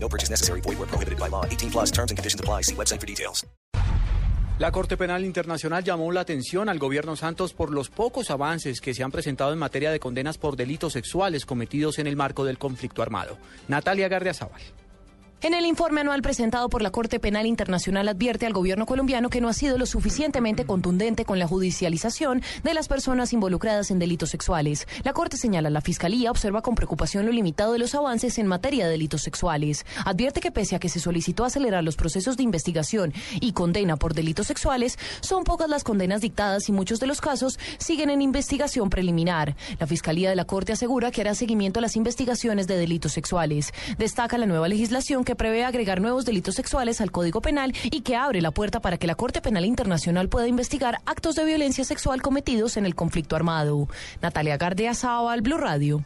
No purchase necessary. Void where prohibited by law. 18 plus terms and conditions apply. See website for details. La Corte Penal Internacional llamó la atención al gobierno Santos por los pocos avances que se han presentado en materia de condenas por delitos sexuales cometidos en el marco del conflicto armado. Natalia Gardiazabal. En el informe anual presentado por la Corte Penal Internacional advierte al gobierno colombiano que no ha sido lo suficientemente contundente con la judicialización de las personas involucradas en delitos sexuales. La Corte señala la Fiscalía observa con preocupación lo limitado de los avances en materia de delitos sexuales. Advierte que pese a que se solicitó acelerar los procesos de investigación y condena por delitos sexuales, son pocas las condenas dictadas y muchos de los casos siguen en investigación preliminar. La Fiscalía de la Corte asegura que hará seguimiento a las investigaciones de delitos sexuales. Destaca la nueva legislación que prevé agregar nuevos delitos sexuales al Código Penal y que abre la puerta para que la Corte Penal Internacional pueda investigar actos de violencia sexual cometidos en el conflicto armado. Natalia Gardea Sao al Blue Radio.